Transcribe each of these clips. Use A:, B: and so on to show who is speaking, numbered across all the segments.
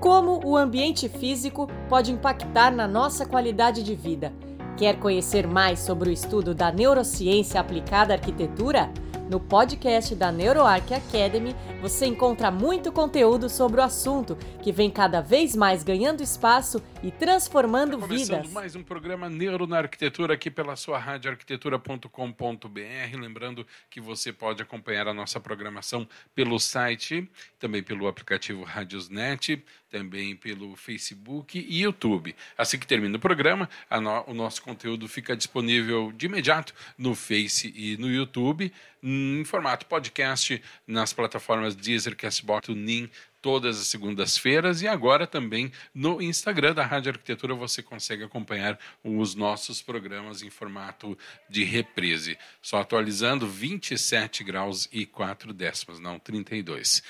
A: Como o ambiente físico pode impactar na nossa qualidade de vida? Quer conhecer mais sobre o estudo da neurociência aplicada à arquitetura? No podcast da NeuroArc Academy, você encontra muito conteúdo sobre o assunto, que vem cada vez mais ganhando espaço e transformando
B: tá
A: vidas.
B: mais um programa Neuro na Arquitetura aqui pela sua rádio arquitetura.com.br. Lembrando que você pode acompanhar a nossa programação pelo site, também pelo aplicativo Radiosnet, também pelo Facebook e YouTube. Assim que termina o programa, no, o nosso conteúdo fica disponível de imediato no Face e no YouTube, em formato podcast, nas plataformas Deezer, Castbox, TuneIn, todas as segundas-feiras e agora também no Instagram da Rádio Arquitetura você consegue acompanhar os nossos programas em formato de reprise. Só atualizando 27 graus e 4 décimos, não 32.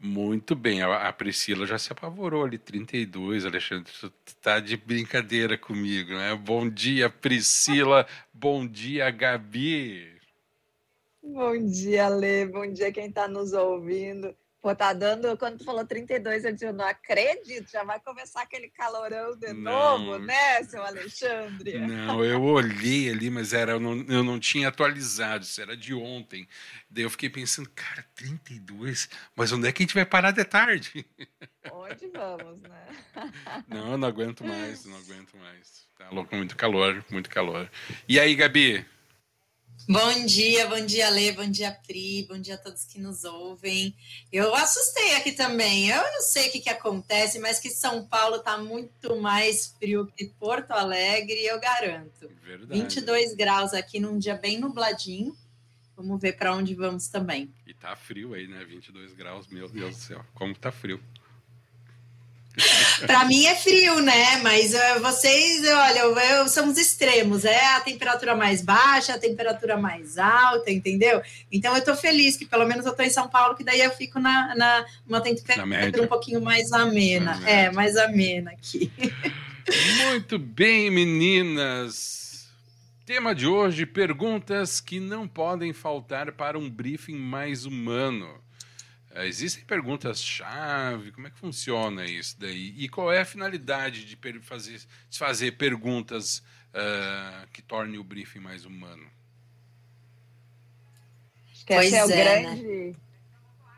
B: Muito bem, a, Priscila já se apavorou ali, 32, Alexandre, tu tá de brincadeira comigo, né? Bom dia, Priscila, bom dia, Gabi.
C: Bom dia, Lê, bom dia quem está nos ouvindo. Pô, tá dando, quando tu falou 32, eu disse, eu não acredito, já vai começar aquele calorão de não, novo, né, seu Alexandre?
B: Não, eu olhei ali, mas era, eu, não, eu não tinha atualizado, isso era de ontem. Daí eu fiquei pensando, cara, 32, mas onde é que a gente vai parar de tarde?
C: Onde vamos, né?
B: Não, não aguento mais, não aguento mais. Tá louco, muito calor, muito calor. E aí, Gabi?
D: Bom dia, bom dia, Lê, bom dia, Pri, bom dia a todos que nos ouvem. Eu assustei aqui também. Eu não sei o que, que acontece, mas que São Paulo está muito mais frio que Porto Alegre, eu garanto. Verdade. 22 graus aqui num dia bem nubladinho. Vamos ver para onde vamos também.
B: E tá frio aí, né? 22 graus, meu Deus do céu, como tá frio.
D: Para mim é frio, né? Mas uh, vocês, olha, eu, eu, somos extremos. É a temperatura mais baixa, a temperatura mais alta, entendeu? Então eu tô feliz que pelo menos eu tô em São Paulo, que daí eu fico na, na uma temperatura um pouquinho mais amena. É, mais amena aqui.
B: Muito bem, meninas. Tema de hoje: perguntas que não podem faltar para um briefing mais humano. É, existem perguntas-chave? Como é que funciona isso daí? E qual é a finalidade de fazer, de fazer perguntas uh, que tornem o briefing mais humano?
C: Acho que pois essa é, é, grande, né?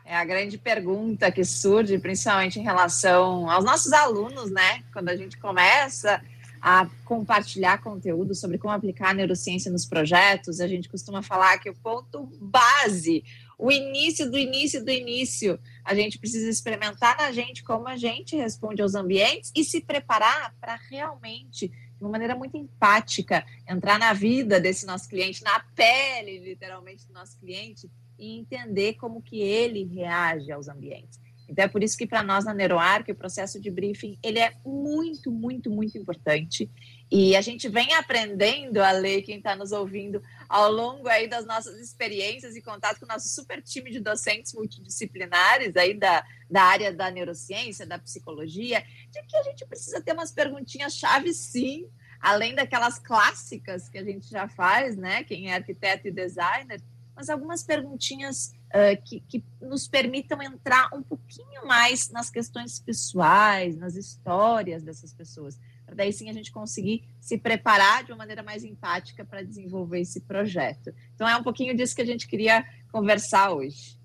C: é a grande pergunta que surge, principalmente em relação aos nossos alunos, né? Quando a gente começa a compartilhar conteúdo sobre como aplicar a neurociência nos projetos, a gente costuma falar que o ponto base, o início do início do início. A gente precisa experimentar na gente como a gente responde aos ambientes e se preparar para realmente, de uma maneira muito empática, entrar na vida desse nosso cliente, na pele, literalmente, do nosso cliente e entender como que ele reage aos ambientes. Então é por isso que para nós na NeuroArc o processo de briefing ele é muito, muito, muito importante. E a gente vem aprendendo a ler quem está nos ouvindo ao longo aí das nossas experiências e contato com o nosso super time de docentes multidisciplinares aí da, da área da neurociência, da psicologia, de que a gente precisa ter umas perguntinhas chave sim, além daquelas clássicas que a gente já faz, né? Quem é arquiteto e designer, mas algumas perguntinhas uh, que, que nos permitam entrar um pouquinho mais nas questões pessoais, nas histórias dessas pessoas para daí sim a gente conseguir se preparar de uma maneira mais empática para desenvolver esse projeto. Então é um pouquinho disso que a gente queria conversar hoje.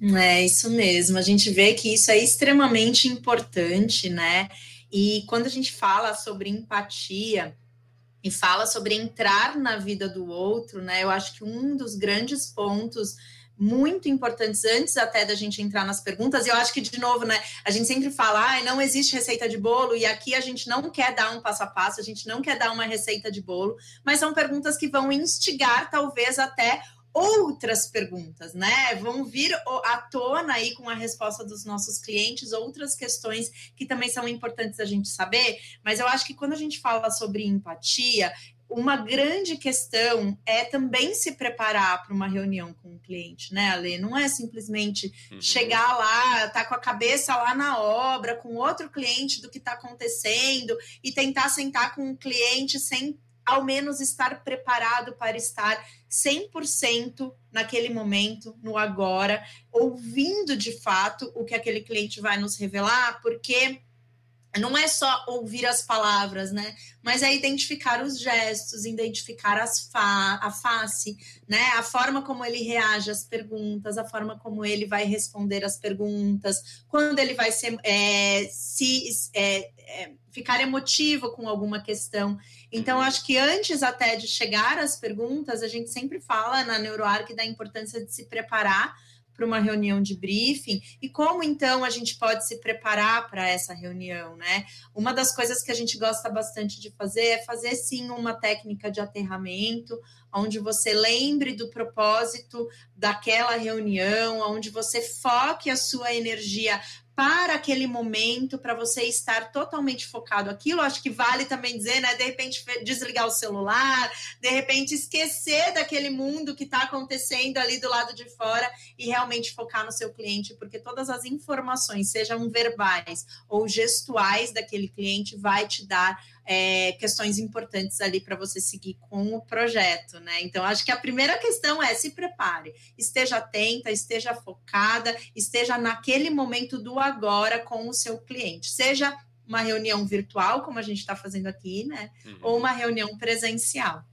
D: É isso mesmo, a gente vê que isso é extremamente importante, né? E quando a gente fala sobre empatia e fala sobre entrar na vida do outro, né? Eu acho que um dos grandes pontos muito importantes antes até da gente entrar nas perguntas. E eu acho que, de novo, né, a gente sempre fala, ah, não existe receita de bolo, e aqui a gente não quer dar um passo a passo, a gente não quer dar uma receita de bolo, mas são perguntas que vão instigar, talvez, até outras perguntas, né? Vão vir à tona aí com a resposta dos nossos clientes, outras questões que também são importantes a gente saber, mas eu acho que quando a gente fala sobre empatia, uma grande questão é também se preparar para uma reunião com o cliente, né, Ale? Não é simplesmente uhum. chegar lá, tá com a cabeça lá na obra, com outro cliente do que está acontecendo e tentar sentar com o cliente sem ao menos estar preparado para estar 100% naquele momento, no agora, ouvindo de fato o que aquele cliente vai nos revelar, porque não é só ouvir as palavras, né? Mas é identificar os gestos, identificar as fa a face, né? A forma como ele reage às perguntas, a forma como ele vai responder às perguntas, quando ele vai ser, é, se é, é, ficar emotivo com alguma questão. Então, acho que antes até de chegar às perguntas, a gente sempre fala na NeuroArc da importância de se preparar para uma reunião de briefing e como então a gente pode se preparar para essa reunião, né? Uma das coisas que a gente gosta bastante de fazer é fazer sim uma técnica de aterramento, onde você lembre do propósito daquela reunião, onde você foque a sua energia para aquele momento, para você estar totalmente focado aquilo. Acho que vale também dizer, né? De repente desligar o celular, de repente esquecer daquele mundo que está acontecendo ali do lado de fora e realmente focar no seu cliente, porque todas as informações, sejam verbais ou gestuais daquele cliente, vai te dar é, questões importantes ali para você seguir com o projeto, né? Então, acho que a primeira questão é se prepare, esteja atenta, esteja focada, esteja naquele momento do agora com o seu cliente, seja uma reunião virtual, como a gente está fazendo aqui, né? Uhum. Ou uma reunião presencial.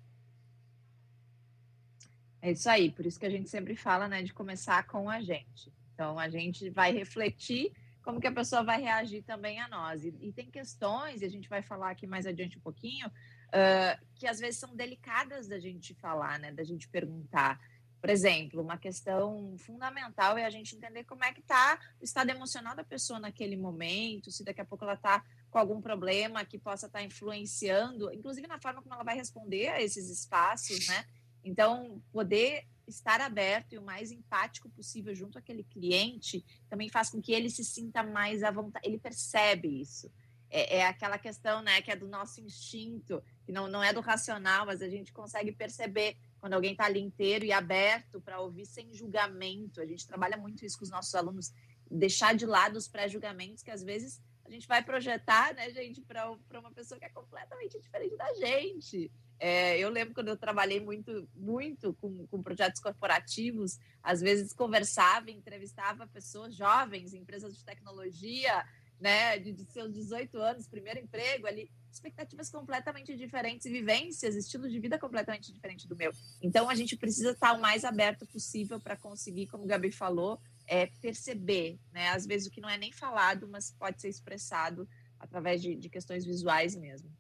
C: É isso aí, por isso que a gente sempre fala, né, de começar com a gente. Então, a gente vai refletir como que a pessoa vai reagir também a nós. E, e tem questões, e a gente vai falar aqui mais adiante um pouquinho, uh, que às vezes são delicadas da gente falar, né, da gente perguntar. Por exemplo, uma questão fundamental é a gente entender como é que está o estado emocional da pessoa naquele momento, se daqui a pouco ela está com algum problema que possa estar tá influenciando, inclusive na forma como ela vai responder a esses espaços, né? Então, poder estar aberto e o mais empático possível junto àquele cliente também faz com que ele se sinta mais à vontade, ele percebe isso. É, é aquela questão, né, que é do nosso instinto, que não, não é do racional, mas a gente consegue perceber quando alguém está ali inteiro e aberto para ouvir sem julgamento. A gente trabalha muito isso com os nossos alunos, deixar de lado os pré-julgamentos que às vezes a gente vai projetar, né, gente, para uma pessoa que é completamente diferente da gente. É, eu lembro quando eu trabalhei muito, muito com, com projetos corporativos, às vezes conversava, entrevistava pessoas jovens, empresas de tecnologia, né, de, de seus 18 anos, primeiro emprego ali, expectativas completamente diferentes, vivências, estilo de vida completamente diferente do meu. Então a gente precisa estar o mais aberto possível para conseguir, como o Gabi falou, é, perceber, né, às vezes o que não é nem falado, mas pode ser expressado através de, de questões visuais mesmo.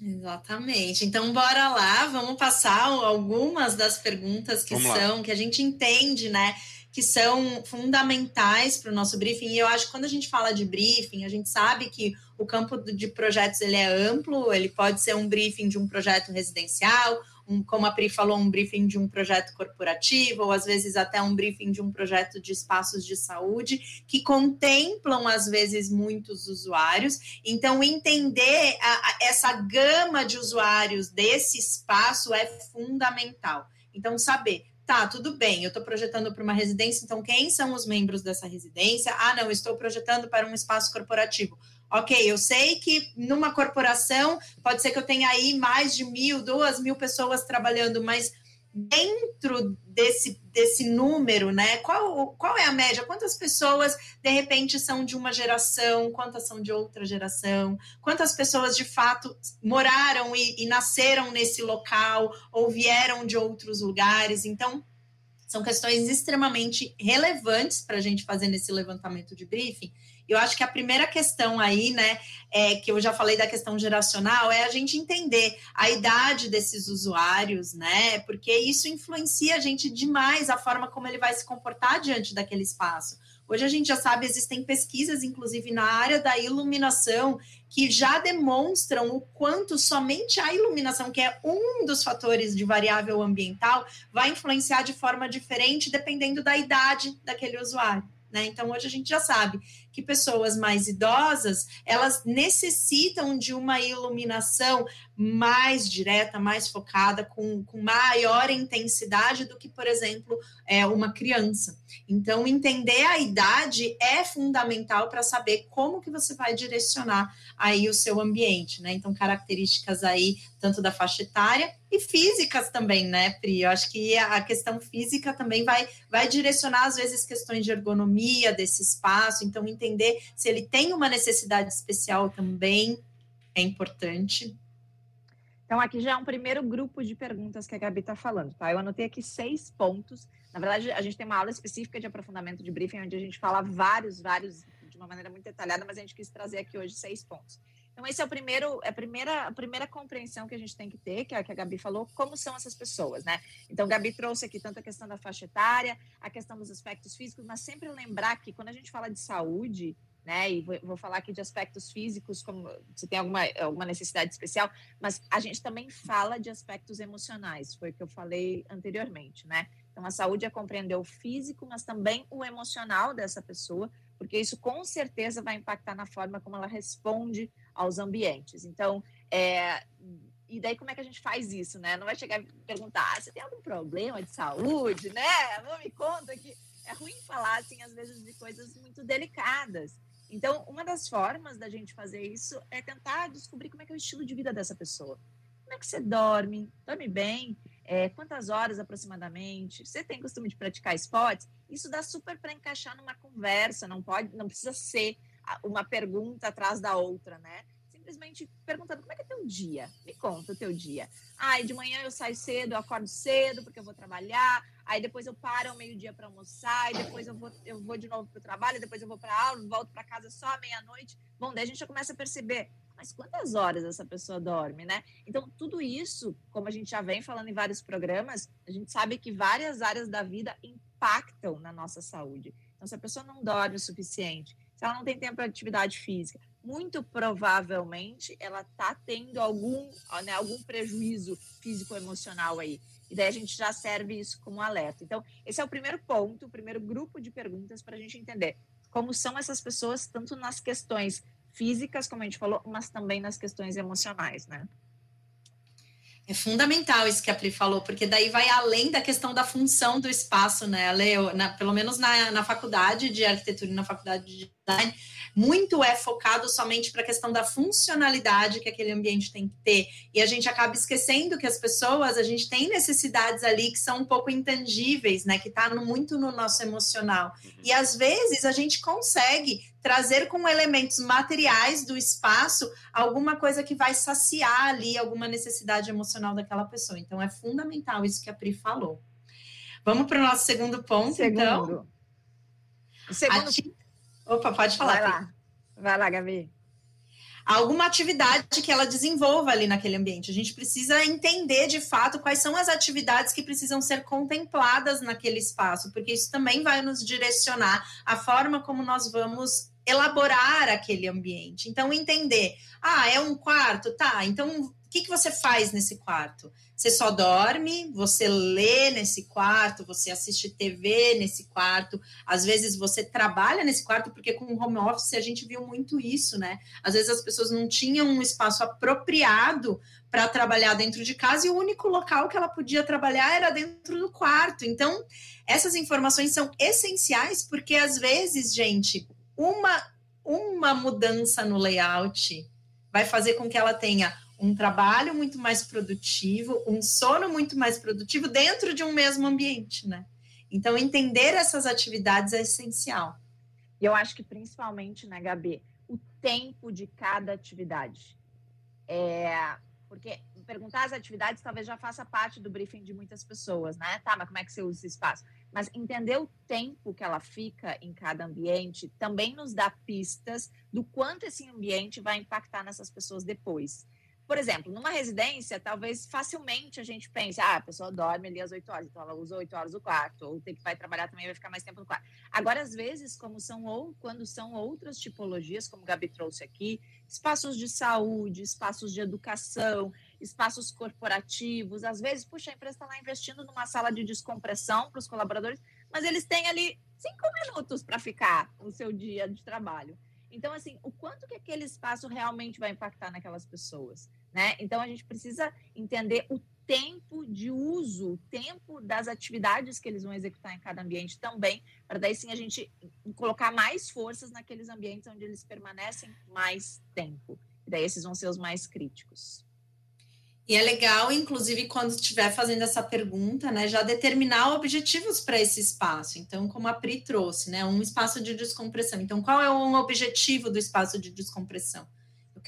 D: Exatamente. Então, bora lá, vamos passar algumas das perguntas que vamos são, lá. que a gente entende, né? Que são fundamentais para o nosso briefing. E eu acho que quando a gente fala de briefing, a gente sabe que o campo de projetos ele é amplo, ele pode ser um briefing de um projeto residencial, um, como a Pri falou, um briefing de um projeto corporativo, ou às vezes até um briefing de um projeto de espaços de saúde, que contemplam, às vezes, muitos usuários. Então, entender a, a, essa gama de usuários desse espaço é fundamental. Então, saber tá, tudo bem, eu estou projetando para uma residência, então quem são os membros dessa residência? Ah, não, estou projetando para um espaço corporativo. Ok, eu sei que numa corporação pode ser que eu tenha aí mais de mil, duas mil pessoas trabalhando, mas dentro desse, desse número, né? Qual, qual é a média? Quantas pessoas de repente são de uma geração, quantas são de outra geração? Quantas pessoas de fato moraram e, e nasceram nesse local ou vieram de outros lugares? Então, são questões extremamente relevantes para a gente fazer nesse levantamento de briefing. Eu acho que a primeira questão aí, né, é, que eu já falei da questão geracional, é a gente entender a idade desses usuários, né, porque isso influencia a gente demais a forma como ele vai se comportar diante daquele espaço. Hoje a gente já sabe, existem pesquisas, inclusive na área da iluminação, que já demonstram o quanto somente a iluminação, que é um dos fatores de variável ambiental, vai influenciar de forma diferente dependendo da idade daquele usuário. Né? Então, hoje a gente já sabe que pessoas mais idosas, elas necessitam de uma iluminação mais direta, mais focada, com, com maior intensidade do que, por exemplo, é, uma criança. Então, entender a idade é fundamental para saber como que você vai direcionar aí o seu ambiente, né? Então, características aí, tanto da faixa etária e físicas também, né, Pri? Eu acho que a questão física também vai, vai direcionar, às vezes, questões de ergonomia desse espaço, então entender se ele tem uma necessidade especial também é importante.
C: Então, aqui já é um primeiro grupo de perguntas que a Gabi está falando, tá? Eu anotei aqui seis pontos. Na verdade, a gente tem uma aula específica de aprofundamento de briefing, onde a gente fala vários, vários, de uma maneira muito detalhada, mas a gente quis trazer aqui hoje seis pontos. Então, esse é o primeiro, é a primeira, a primeira compreensão que a gente tem que ter, que é a que a Gabi falou, como são essas pessoas, né? Então, Gabi trouxe aqui tanto a questão da faixa etária, a questão dos aspectos físicos, mas sempre lembrar que quando a gente fala de saúde, né? E vou, vou, falar aqui de aspectos físicos, como se tem alguma, alguma necessidade especial, mas a gente também fala de aspectos emocionais, foi o que eu falei anteriormente, né? Então, a saúde é compreender o físico, mas também o emocional dessa pessoa, porque isso com certeza vai impactar na forma como ela responde aos ambientes. Então, é, e daí como é que a gente faz isso, né? Não vai chegar e perguntar, ah, você tem algum problema de saúde, né? Não me conta que é ruim falar assim às vezes de coisas muito delicadas. Então, uma das formas da gente fazer isso é tentar descobrir como é que é o estilo de vida dessa pessoa. Como é que você dorme? Dorme bem? É, quantas horas aproximadamente? Você tem costume de praticar esportes? Isso dá super para encaixar numa conversa, não pode, não precisa ser uma pergunta atrás da outra, né? simplesmente perguntando como é que é teu dia? Me conta o teu dia. Ai, de manhã eu saio cedo, eu acordo cedo porque eu vou trabalhar, aí depois eu paro ao meio-dia para almoçar, e depois eu vou, eu vou de novo para o trabalho, depois eu vou para aula, volto para casa só à meia-noite. Bom, daí a gente já começa a perceber, mas quantas horas essa pessoa dorme, né? Então, tudo isso, como a gente já vem falando em vários programas, a gente sabe que várias áreas da vida impactam na nossa saúde. Então, se a pessoa não dorme o suficiente, se ela não tem tempo para atividade física, muito provavelmente ela está tendo algum, né, algum prejuízo físico-emocional aí. E daí a gente já serve isso como alerta. Então, esse é o primeiro ponto, o primeiro grupo de perguntas para a gente entender como são essas pessoas, tanto nas questões físicas, como a gente falou, mas também nas questões emocionais, né?
D: É fundamental isso que a Pri falou, porque daí vai além da questão da função do espaço, né, Leo? Pelo menos na, na faculdade de arquitetura e na faculdade de muito é focado somente para a questão da funcionalidade que aquele ambiente tem que ter. E a gente acaba esquecendo que as pessoas, a gente tem necessidades ali que são um pouco intangíveis, né? Que está muito no nosso emocional. Uhum. E às vezes a gente consegue trazer com elementos materiais do espaço alguma coisa que vai saciar ali alguma necessidade emocional daquela pessoa. Então é fundamental isso que a Pri falou. Vamos para o nosso segundo ponto, segundo. então.
C: Segundo.
D: Ati... Opa, pode falar.
C: Vai lá, vai lá, Gabi.
D: Alguma atividade que ela desenvolva ali naquele ambiente. A gente precisa entender de fato quais são as atividades que precisam ser contempladas naquele espaço, porque isso também vai nos direcionar a forma como nós vamos elaborar aquele ambiente. Então, entender, ah, é um quarto, tá, então o que, que você faz nesse quarto? Você só dorme, você lê nesse quarto, você assiste TV nesse quarto, às vezes você trabalha nesse quarto, porque com o home office a gente viu muito isso, né? Às vezes as pessoas não tinham um espaço apropriado para trabalhar dentro de casa e o único local que ela podia trabalhar era dentro do quarto. Então, essas informações são essenciais, porque às vezes, gente, uma, uma mudança no layout vai fazer com que ela tenha um trabalho muito mais produtivo, um sono muito mais produtivo dentro de um mesmo ambiente, né? Então, entender essas atividades é essencial.
C: E eu acho que principalmente, né, Gabi, o tempo de cada atividade. É, porque perguntar as atividades talvez já faça parte do briefing de muitas pessoas, né? Tá, mas como é que você usa esse espaço? Mas entender o tempo que ela fica em cada ambiente também nos dá pistas do quanto esse ambiente vai impactar nessas pessoas depois. Por exemplo, numa residência, talvez facilmente a gente pense, ah, a pessoa dorme ali às 8 horas, então ela usa 8 horas o quarto, ou tem que vai trabalhar também vai ficar mais tempo no quarto. Agora, às vezes, como são ou quando são outras tipologias, como o Gabi trouxe aqui, espaços de saúde, espaços de educação, espaços corporativos, às vezes, puxa, a empresa está lá investindo numa sala de descompressão para os colaboradores, mas eles têm ali cinco minutos para ficar no seu dia de trabalho. Então, assim, o quanto que aquele espaço realmente vai impactar naquelas pessoas, né? Então, a gente precisa entender o tempo de uso, o tempo das atividades que eles vão executar em cada ambiente também, para daí sim a gente colocar mais forças naqueles ambientes onde eles permanecem mais tempo. E daí esses vão ser os mais críticos.
D: E é legal, inclusive, quando estiver fazendo essa pergunta, né, já determinar objetivos para esse espaço. Então, como a Pri trouxe, né, um espaço de descompressão. Então, qual é o objetivo do espaço de descompressão?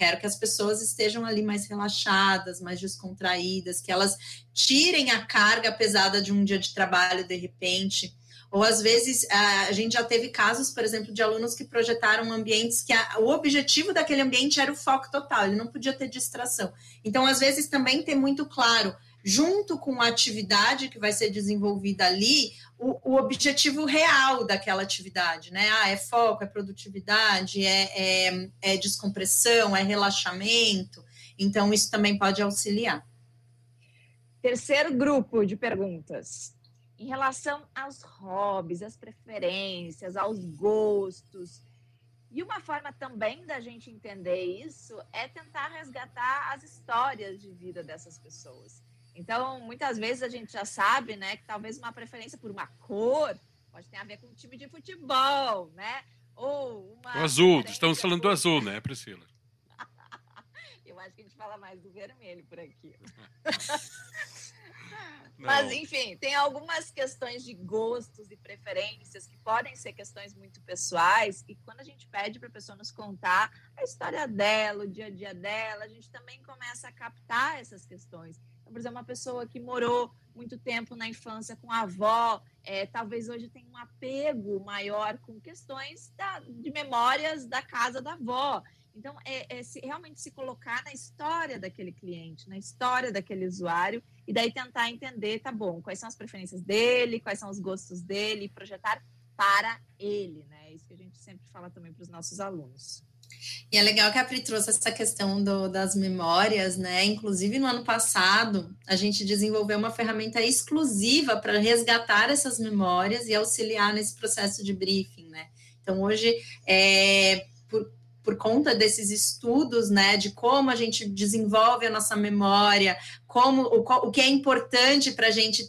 D: Quero que as pessoas estejam ali mais relaxadas, mais descontraídas, que elas tirem a carga pesada de um dia de trabalho de repente ou às vezes a gente já teve casos, por exemplo, de alunos que projetaram ambientes que a, o objetivo daquele ambiente era o foco total, ele não podia ter distração. Então, às vezes, também ter muito claro, junto com a atividade que vai ser desenvolvida ali, o, o objetivo real daquela atividade, né? Ah, é foco, é produtividade, é, é, é descompressão, é relaxamento. Então, isso também pode auxiliar.
C: Terceiro grupo de perguntas em relação aos hobbies, às preferências, aos gostos. E uma forma também da gente entender isso é tentar resgatar as histórias de vida dessas pessoas. Então, muitas vezes a gente já sabe, né, que talvez uma preferência por uma cor pode ter a ver com um time de futebol, né? Ou uma.
B: O azul, estamos falando por... do azul, né, Priscila?
C: Eu acho que a gente fala mais do vermelho por aqui. Mas, enfim, tem algumas questões de gostos e preferências que podem ser questões muito pessoais. E quando a gente pede para a pessoa nos contar a história dela, o dia a dia dela, a gente também começa a captar essas questões. Por exemplo, uma pessoa que morou muito tempo na infância com a avó, é, talvez hoje tenha um apego maior com questões da, de memórias da casa da avó. Então, é, é se, realmente se colocar na história daquele cliente, na história daquele usuário, e daí tentar entender, tá bom, quais são as preferências dele, quais são os gostos dele, projetar para ele, né? Isso que a gente sempre fala também para os nossos alunos.
D: E é legal que a Pri trouxe essa questão do, das memórias, né? Inclusive, no ano passado, a gente desenvolveu uma ferramenta exclusiva para resgatar essas memórias e auxiliar nesse processo de briefing, né? Então, hoje, é, por, por conta desses estudos, né, de como a gente desenvolve a nossa memória, como o, o que é importante para a gente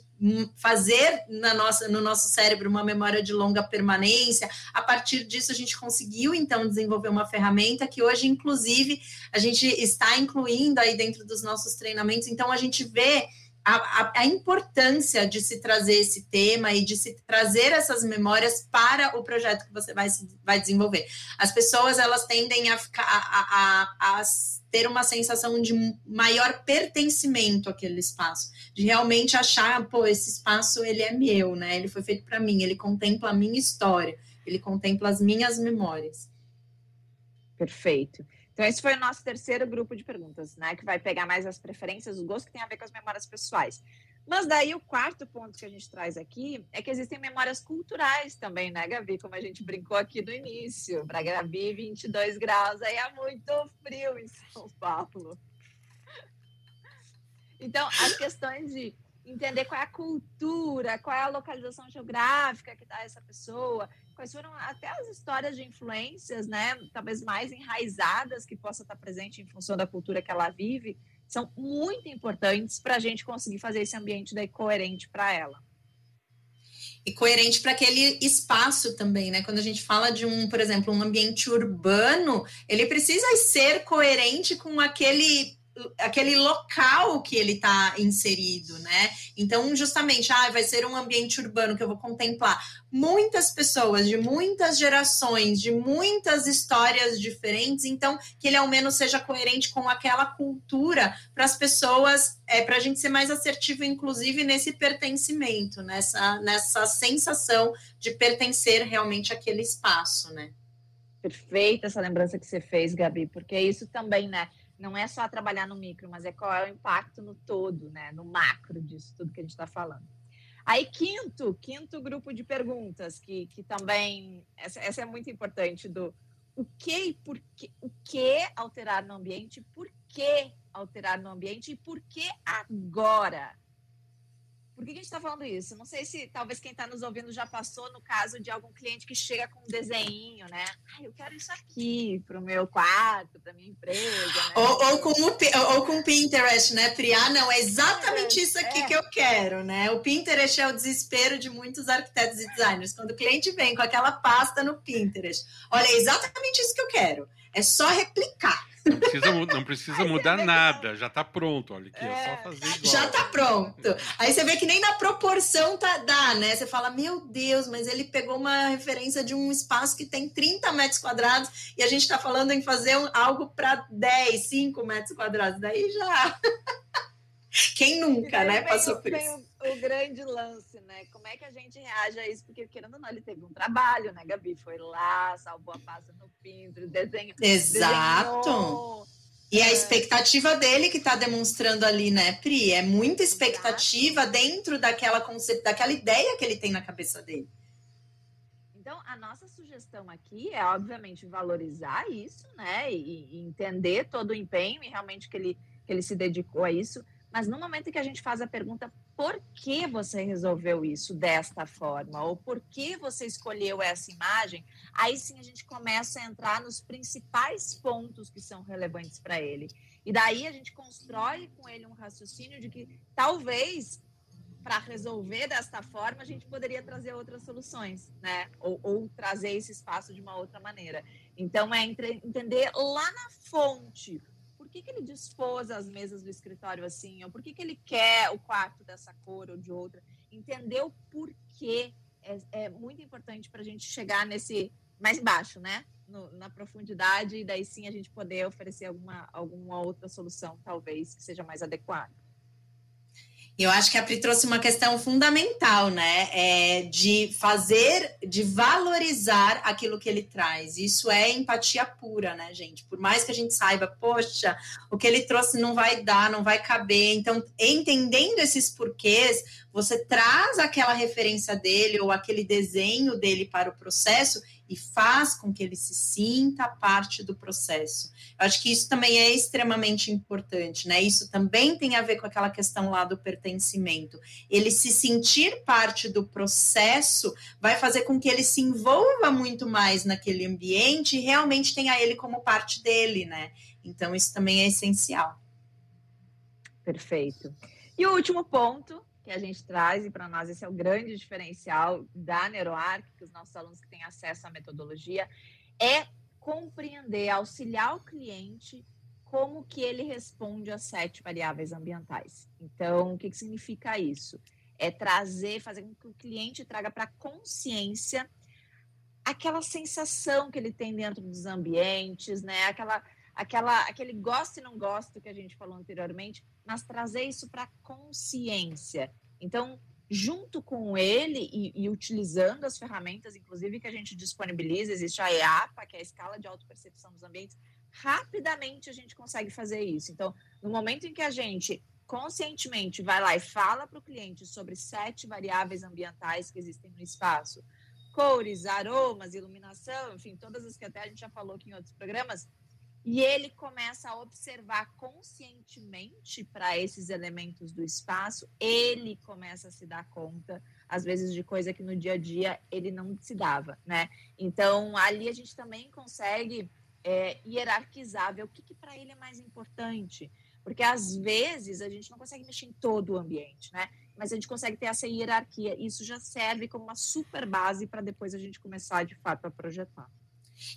D: fazer na nossa, no nosso cérebro uma memória de longa permanência. A partir disso, a gente conseguiu então desenvolver uma ferramenta que hoje, inclusive, a gente está incluindo aí dentro dos nossos treinamentos. Então, a gente vê a, a, importância de se trazer esse tema e de se trazer essas memórias para o projeto que você vai, vai desenvolver. As pessoas elas tendem a, ficar, a, a ter uma sensação de maior pertencimento àquele espaço, de realmente achar, pô, esse espaço ele é meu, né? Ele foi feito para mim, ele contempla a minha história, ele contempla as minhas memórias.
C: Perfeito. Então, esse foi o nosso terceiro grupo de perguntas, né? Que vai pegar mais as preferências, os gostos que tem a ver com as memórias pessoais. Mas daí o quarto ponto que a gente traz aqui é que existem memórias culturais também, né, Gabi? Como a gente brincou aqui no início. Para Gabi, 22 graus aí é muito frio em São Paulo. Então, as questões de entender qual é a cultura, qual é a localização geográfica que está essa pessoa, quais foram até as histórias de influências, né, talvez mais enraizadas que possa estar presente em função da cultura que ela vive, são muito importantes para a gente conseguir fazer esse ambiente daí coerente para ela.
D: E coerente para aquele espaço também, né? Quando a gente fala de um, por exemplo, um ambiente urbano, ele precisa ser coerente com aquele aquele local que ele está inserido, né? Então, justamente, ah, vai ser um ambiente urbano que eu vou contemplar muitas pessoas de muitas gerações, de muitas histórias diferentes, então que ele ao menos seja coerente com aquela cultura para as pessoas, é, para a gente ser mais assertivo, inclusive nesse pertencimento, nessa, nessa sensação de pertencer realmente àquele espaço, né?
C: Perfeita essa lembrança que você fez, Gabi, porque isso também, né? Não é só trabalhar no micro, mas é qual é o impacto no todo, né? No macro disso tudo que a gente está falando. Aí, quinto, quinto grupo de perguntas, que, que também, essa, essa é muito importante, do o que e por que, o que alterar no ambiente, por que alterar no ambiente e por que agora? Por que a gente está falando isso? Não sei se talvez quem está nos ouvindo já passou no caso de algum cliente que chega com um desenho, né? Ah, eu quero isso aqui para o meu quarto, para minha empresa. Né?
D: Ou, ou, com o, ou com o Pinterest, né, Pri? Ah, não, é exatamente isso aqui é. que eu quero, né? O Pinterest é o desespero de muitos arquitetos e designers. Quando o cliente vem com aquela pasta no Pinterest, olha, é exatamente isso que eu quero. É só replicar.
B: Não precisa, não precisa mudar nada, já está pronto. Olha aqui, é, é só fazer igual.
D: Já está pronto. Aí você vê que nem na proporção tá, dá, né? Você fala, meu Deus, mas ele pegou uma referência de um espaço que tem 30 metros quadrados e a gente está falando em fazer um, algo para 10, 5 metros quadrados. Daí já. Quem nunca, né? Passou por isso
C: o grande lance, né? Como é que a gente reage a isso? Porque, querendo ou não, ele teve um trabalho, né, Gabi? Foi lá, salvou a pasta no Pinterest, desenho.
D: Exato. Desenhou. E a é. expectativa dele que está demonstrando ali, né, Pri? É muita expectativa Exato. dentro daquela conceito, daquela ideia que ele tem na cabeça dele.
C: Então, a nossa sugestão aqui é, obviamente, valorizar isso, né? E, e entender todo o empenho e realmente que ele, que ele se dedicou a isso. Mas no momento em que a gente faz a pergunta por que você resolveu isso desta forma, ou por que você escolheu essa imagem, aí sim a gente começa a entrar nos principais pontos que são relevantes para ele. E daí a gente constrói com ele um raciocínio de que talvez para resolver desta forma, a gente poderia trazer outras soluções, né? Ou, ou, trazer esse espaço de uma outra maneira. Então, é entre, entender lá na fonte que, que ele dispôs as mesas do escritório assim? Ou por que, que ele quer o quarto dessa cor ou de outra? Entender o porquê é, é muito importante para a gente chegar nesse mais embaixo, né? No, na profundidade, e daí sim a gente poder oferecer alguma, alguma outra solução, talvez, que seja mais adequada.
D: Eu acho que a Pri trouxe uma questão fundamental, né? É de fazer, de valorizar aquilo que ele traz. Isso é empatia pura, né, gente? Por mais que a gente saiba, poxa, o que ele trouxe não vai dar, não vai caber. Então, entendendo esses porquês, você traz aquela referência dele ou aquele desenho dele para o processo e faz com que ele se sinta parte do processo. Eu acho que isso também é extremamente importante, né? Isso também tem a ver com aquela questão lá do pertencimento. Ele se sentir parte do processo vai fazer com que ele se envolva muito mais naquele ambiente e realmente tenha ele como parte dele, né? Então, isso também é essencial.
C: Perfeito. E o último ponto que a gente traz, e para nós esse é o grande diferencial da NeuroArc, que os nossos alunos que têm acesso à metodologia, é compreender, auxiliar o cliente como que ele responde às sete variáveis ambientais. Então, o que, que significa isso? É trazer, fazer com que o cliente traga para consciência aquela sensação que ele tem dentro dos ambientes, né? Aquela, aquela, aquele gosto e não gosto que a gente falou anteriormente, mas trazer isso para consciência. Então, junto com ele e, e, utilizando as ferramentas, inclusive que a gente disponibiliza, existe a EAPA, que é a escala de autopercepção dos ambientes, rapidamente a gente consegue fazer isso. Então, no momento em que a gente conscientemente vai lá e fala para o cliente sobre sete variáveis ambientais que existem no espaço, cores, aromas, iluminação, enfim, todas as que até a gente já falou aqui em outros programas, e ele começa a observar conscientemente para esses elementos do espaço, ele começa a se dar conta, às vezes, de coisa que no dia a dia ele não se dava, né? Então, ali a gente também consegue é, hierarquizar, ver o que, que para ele é mais importante. Porque às vezes a gente não consegue mexer em todo o ambiente, né? Mas a gente consegue ter essa hierarquia. Isso já serve como uma super base para depois a gente começar de fato a projetar.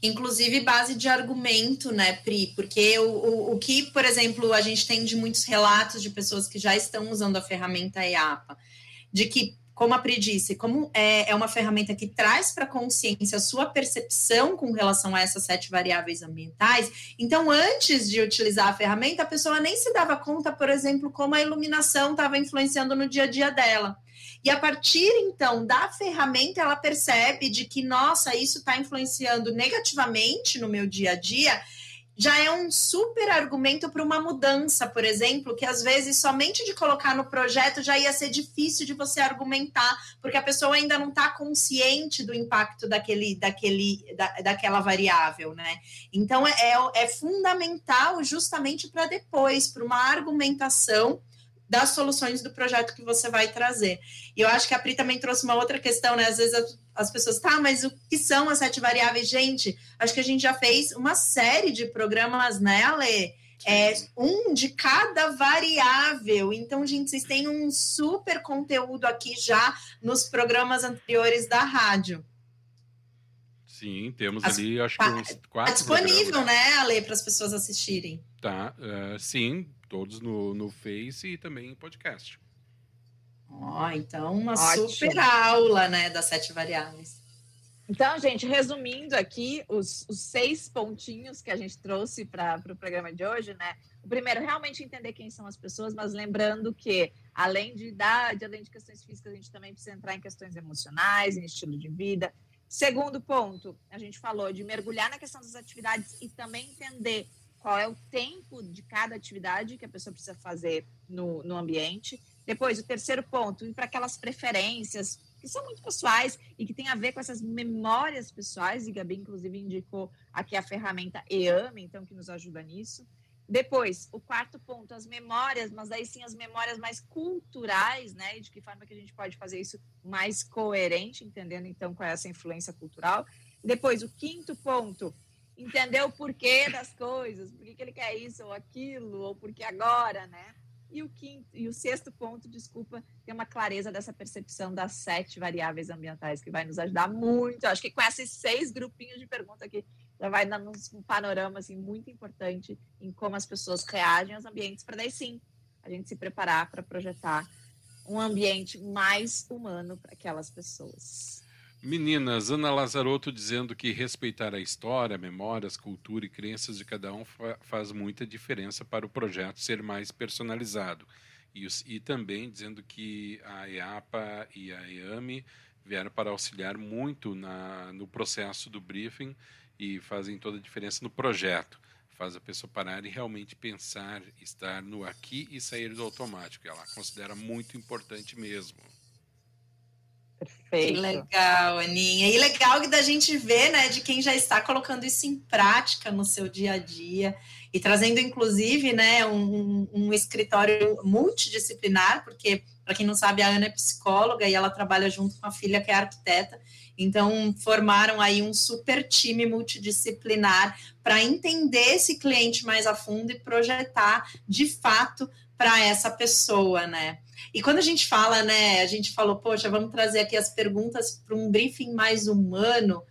D: Inclusive base de argumento, né, Pri? Porque o, o, o, que, por exemplo, a gente tem de muitos relatos de pessoas que já estão usando a ferramenta EAPA, de que, como a Pri disse, como é, é uma ferramenta que traz para a consciência a sua percepção com relação a essas sete variáveis ambientais, então, antes de utilizar a ferramenta, a pessoa nem se dava conta, por exemplo, como a iluminação estava influenciando no dia a dia dela. E a partir então da ferramenta, ela percebe de que, nossa, isso está influenciando negativamente no meu dia a dia. Já é um super argumento para uma mudança, por exemplo, que às vezes somente de colocar no projeto já ia ser difícil de você argumentar, porque a pessoa ainda não está consciente do impacto daquele, daquele, da, daquela variável, né? Então é, é, é fundamental justamente para depois, para uma argumentação das soluções do projeto que você vai trazer. E eu acho que a Pri também trouxe uma outra questão, né? Às vezes as, as pessoas, tá, mas o que são as sete variáveis? Gente, acho que a gente já fez uma série de programas, né, Ale? É, um de cada variável. Então, gente, vocês têm um super conteúdo aqui já nos programas anteriores da rádio.
B: Sim, temos As, ali, acho que uns quatro.
D: Tá disponível, programas. né, Ale, para as pessoas assistirem.
B: Tá, uh, sim, todos no, no Face e também em podcast.
D: Ó, oh, então uma Ótimo. super aula, né, das sete variáveis.
C: Então, gente, resumindo aqui os, os seis pontinhos que a gente trouxe para o pro programa de hoje, né? O primeiro, realmente entender quem são as pessoas, mas lembrando que, além de idade, além de questões físicas, a gente também precisa entrar em questões emocionais, em estilo de vida. Segundo ponto, a gente falou de mergulhar na questão das atividades e também entender qual é o tempo de cada atividade que a pessoa precisa fazer no, no ambiente. Depois, o terceiro ponto, ir para aquelas preferências que são muito pessoais e que tem a ver com essas memórias pessoais, e Gabi, inclusive, indicou aqui a ferramenta EAME, então, que nos ajuda nisso. Depois, o quarto ponto, as memórias, mas aí sim as memórias mais culturais, né? E de que forma que a gente pode fazer isso mais coerente, entendendo então qual é essa influência cultural. Depois, o quinto ponto, entender o porquê das coisas, por que, ele quer isso ou aquilo, ou por que agora, né? E o, quinto, e o sexto ponto, desculpa, ter uma clareza dessa percepção das sete variáveis ambientais, que vai nos ajudar muito. Acho que com esses seis grupinhos de pergunta aqui, já vai dar um panorama assim, muito importante em como as pessoas reagem aos ambientes, para daí sim a gente se preparar para projetar um ambiente mais humano para aquelas pessoas.
B: Meninas, Ana Lazarotto dizendo que respeitar a história, memórias, cultura e crenças de cada um fa faz muita diferença para o projeto ser mais personalizado. E, os, e também dizendo que a EAPA e a EAME vieram para auxiliar muito na, no processo do briefing e fazem toda a diferença no projeto. Faz a pessoa parar e realmente pensar, estar no aqui e sair do automático. Ela considera muito importante mesmo.
D: Perfeito. Que legal, Aninha. E legal que da gente ver, né, de quem já está colocando isso em prática no seu dia a dia e trazendo, inclusive, né, um, um escritório multidisciplinar, porque, para quem não sabe, a Ana é psicóloga e ela trabalha junto com a filha, que é arquiteta. Então, formaram aí um super time multidisciplinar para entender esse cliente mais a fundo e projetar de fato para essa pessoa, né? E quando a gente fala, né, a gente falou, poxa, vamos trazer aqui as perguntas para um briefing mais humano.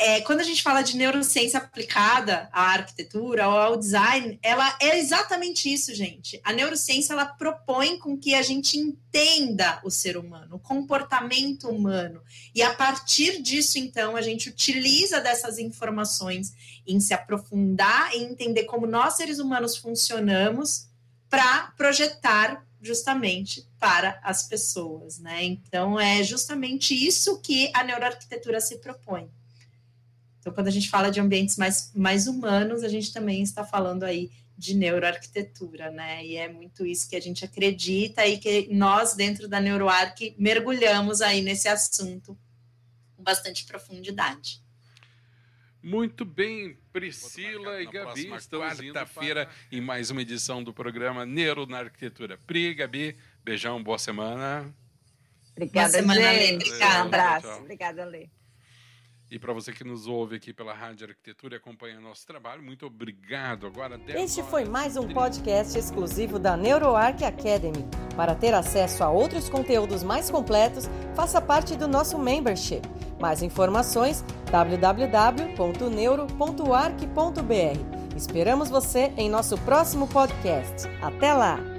D: É, quando a gente fala de neurociência aplicada à arquitetura ou ao design, ela é exatamente isso, gente. A neurociência ela propõe com que a gente entenda o ser humano, o comportamento humano, e a partir disso, então, a gente utiliza dessas informações em se aprofundar e entender como nós seres humanos funcionamos para projetar justamente para as pessoas, né? Então é justamente isso que a neuroarquitetura se propõe. Então, quando a gente fala de ambientes mais, mais humanos, a gente também está falando aí de neuroarquitetura, né? E é muito isso que a gente acredita e que nós, dentro da NeuroArc, mergulhamos aí nesse assunto com bastante profundidade.
B: Muito bem, Priscila e Gabi, estamos quarta-feira para... em mais uma edição do programa Neuro na Arquitetura. Pri, Gabi, beijão, boa semana.
C: Obrigada, boa semana, Lê. Obrigada. Um abraço. Obrigada, Lê.
B: E para você que nos ouve aqui pela Rádio Arquitetura e acompanha nosso trabalho, muito obrigado. Agora,
A: este foi mais um podcast exclusivo da NeuroArc Academy. Para ter acesso a outros conteúdos mais completos, faça parte do nosso membership. Mais informações www.neuro.arc.br. Esperamos você em nosso próximo podcast. Até lá!